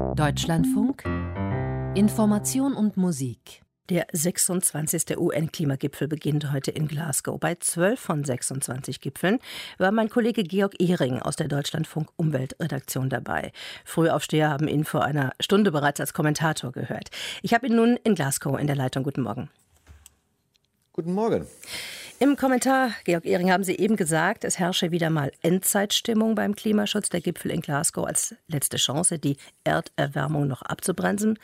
Deutschlandfunk Information und Musik der 26. UN-Klimagipfel beginnt heute in Glasgow. Bei 12 von 26 Gipfeln war mein Kollege Georg Ehring aus der Deutschlandfunk Umweltredaktion dabei. Frühaufsteher haben ihn vor einer Stunde bereits als Kommentator gehört. Ich habe ihn nun in Glasgow in der Leitung. Guten Morgen. Guten Morgen. Im Kommentar, Georg Ehring, haben Sie eben gesagt, es herrsche wieder mal Endzeitstimmung beim Klimaschutz. Der Gipfel in Glasgow als letzte Chance, die Erderwärmung noch abzubremsen.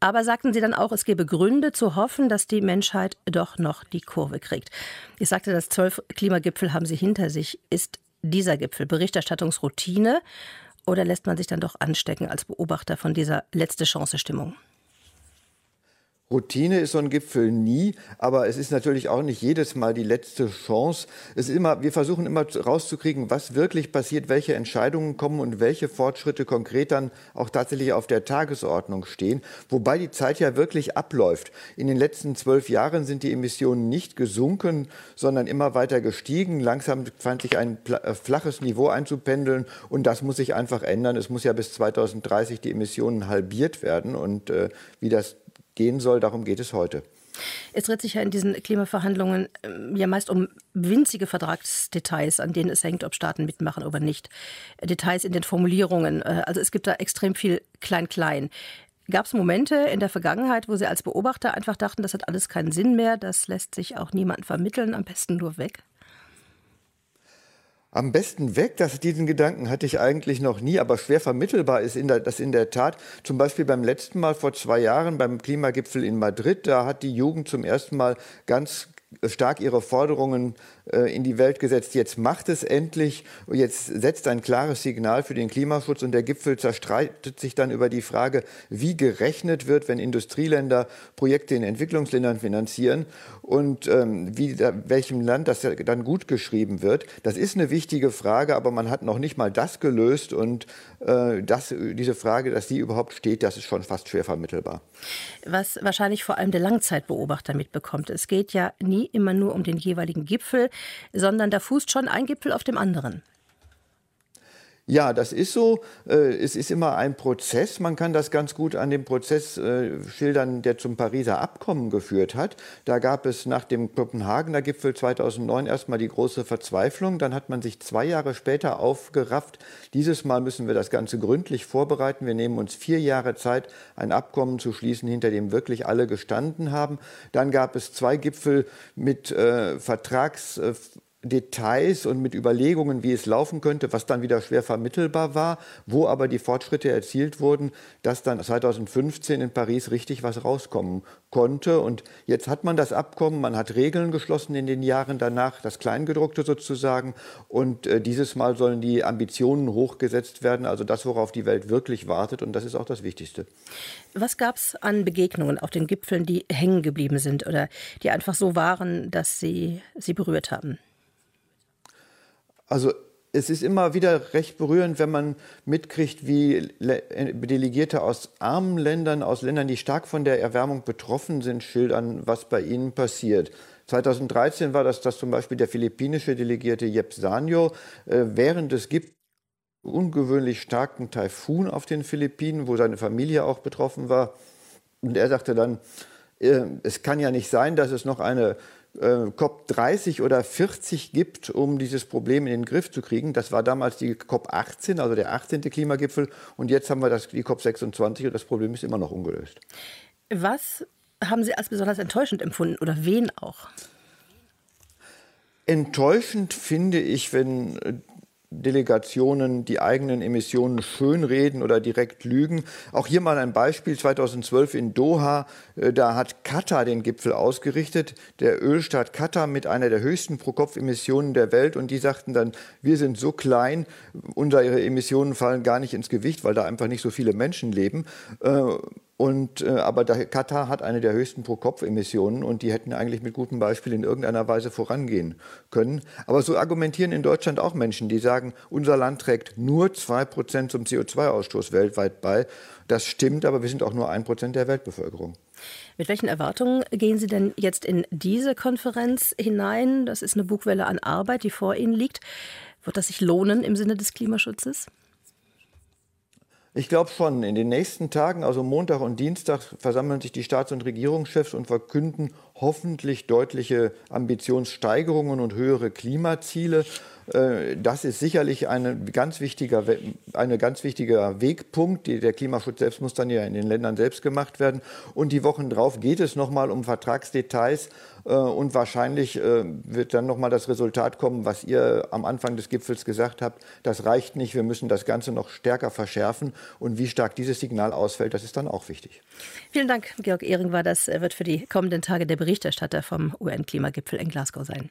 Aber sagten Sie dann auch, es gebe Gründe zu hoffen, dass die Menschheit doch noch die Kurve kriegt. Ich sagte, das zwölf Klimagipfel haben Sie hinter sich. Ist dieser Gipfel Berichterstattungsroutine oder lässt man sich dann doch anstecken als Beobachter von dieser letzte Chance Stimmung? Routine ist so ein Gipfel nie, aber es ist natürlich auch nicht jedes Mal die letzte Chance. Es ist immer, wir versuchen immer rauszukriegen, was wirklich passiert, welche Entscheidungen kommen und welche Fortschritte konkret dann auch tatsächlich auf der Tagesordnung stehen. Wobei die Zeit ja wirklich abläuft. In den letzten zwölf Jahren sind die Emissionen nicht gesunken, sondern immer weiter gestiegen. Langsam fand sich ein äh, flaches Niveau einzupendeln und das muss sich einfach ändern. Es muss ja bis 2030 die Emissionen halbiert werden und äh, wie das gehen soll. Darum geht es heute. Es dreht sich ja in diesen Klimaverhandlungen ähm, ja meist um winzige Vertragsdetails, an denen es hängt, ob Staaten mitmachen oder nicht. Details in den Formulierungen. Äh, also es gibt da extrem viel Klein-Klein. Gab es Momente in der Vergangenheit, wo Sie als Beobachter einfach dachten, das hat alles keinen Sinn mehr, das lässt sich auch niemandem vermitteln, am besten nur weg? Am besten weg. Das, diesen Gedanken hatte ich eigentlich noch nie, aber schwer vermittelbar ist in der, das in der Tat. Zum Beispiel beim letzten Mal vor zwei Jahren beim Klimagipfel in Madrid, da hat die Jugend zum ersten Mal ganz stark ihre Forderungen äh, in die Welt gesetzt. Jetzt macht es endlich, jetzt setzt ein klares Signal für den Klimaschutz und der Gipfel zerstreitet sich dann über die Frage, wie gerechnet wird, wenn Industrieländer Projekte in Entwicklungsländern finanzieren und ähm, wie da, welchem Land das dann gut geschrieben wird. Das ist eine wichtige Frage, aber man hat noch nicht mal das gelöst und äh, das, diese Frage, dass die überhaupt steht, das ist schon fast schwer vermittelbar. Was wahrscheinlich vor allem der Langzeitbeobachter mitbekommt. Es geht ja nie immer nur um den jeweiligen Gipfel, sondern da fußt schon ein Gipfel auf dem anderen. Ja, das ist so. Äh, es ist immer ein Prozess. Man kann das ganz gut an dem Prozess äh, schildern, der zum Pariser Abkommen geführt hat. Da gab es nach dem Kopenhagener Gipfel 2009 erstmal die große Verzweiflung. Dann hat man sich zwei Jahre später aufgerafft. Dieses Mal müssen wir das Ganze gründlich vorbereiten. Wir nehmen uns vier Jahre Zeit, ein Abkommen zu schließen, hinter dem wirklich alle gestanden haben. Dann gab es zwei Gipfel mit äh, Vertrags äh, Details und mit Überlegungen, wie es laufen könnte, was dann wieder schwer vermittelbar war, wo aber die Fortschritte erzielt wurden, dass dann 2015 in Paris richtig was rauskommen konnte. Und jetzt hat man das Abkommen, man hat Regeln geschlossen in den Jahren danach, das Kleingedruckte sozusagen. Und äh, dieses Mal sollen die Ambitionen hochgesetzt werden, also das, worauf die Welt wirklich wartet. Und das ist auch das Wichtigste. Was gab es an Begegnungen auf den Gipfeln, die hängen geblieben sind oder die einfach so waren, dass sie sie berührt haben? Also es ist immer wieder recht berührend, wenn man mitkriegt, wie äh, Delegierte aus armen Ländern, aus Ländern, die stark von der Erwärmung betroffen sind, schildern, was bei ihnen passiert. 2013 war das, das zum Beispiel der philippinische Delegierte Jep Sanyo äh, während es gibt ungewöhnlich starken Taifun auf den Philippinen, wo seine Familie auch betroffen war. Und er sagte dann, äh, es kann ja nicht sein, dass es noch eine äh, COP 30 oder 40 gibt, um dieses Problem in den Griff zu kriegen. Das war damals die COP 18, also der 18. Klimagipfel. Und jetzt haben wir das, die COP 26 und das Problem ist immer noch ungelöst. Was haben Sie als besonders enttäuschend empfunden oder wen auch? Enttäuschend finde ich, wenn Delegationen die eigenen Emissionen schönreden oder direkt lügen. Auch hier mal ein Beispiel 2012 in Doha. Äh, da hat Katar den Gipfel ausgerichtet, der Ölstaat Katar mit einer der höchsten Pro-Kopf-Emissionen der Welt. Und die sagten dann, wir sind so klein, unsere Emissionen fallen gar nicht ins Gewicht, weil da einfach nicht so viele Menschen leben. Und, äh, aber der, Katar hat eine der höchsten Pro-Kopf-Emissionen und die hätten eigentlich mit gutem Beispiel in irgendeiner Weise vorangehen können. Aber so argumentieren in Deutschland auch Menschen, die sagen, unser Land trägt nur zwei Prozent zum CO2-Ausstoß weltweit bei. Das stimmt, aber wir sind auch nur ein Prozent der Weltbevölkerung. Mit welchen Erwartungen gehen Sie denn jetzt in diese Konferenz hinein? Das ist eine Bugwelle an Arbeit, die vor Ihnen liegt. Wird das sich lohnen im Sinne des Klimaschutzes? Ich glaube schon. In den nächsten Tagen, also Montag und Dienstag, versammeln sich die Staats- und Regierungschefs und verkünden hoffentlich deutliche Ambitionssteigerungen und höhere Klimaziele. Äh, das ist sicherlich eine ganz wichtiger, eine ganz wichtiger Wegpunkt. Der Klimaschutz selbst muss dann ja in den Ländern selbst gemacht werden. Und die Wochen drauf geht es nochmal um Vertragsdetails. Äh, und wahrscheinlich äh, wird dann nochmal das Resultat kommen, was ihr am Anfang des Gipfels gesagt habt. Das reicht nicht. Wir müssen das Ganze noch stärker verschärfen. Und wie stark dieses Signal ausfällt, das ist dann auch wichtig. Vielen Dank, Georg Ehring war das, wird für die kommenden Tage der Berichterstatter vom UN-Klimagipfel in Glasgow sein.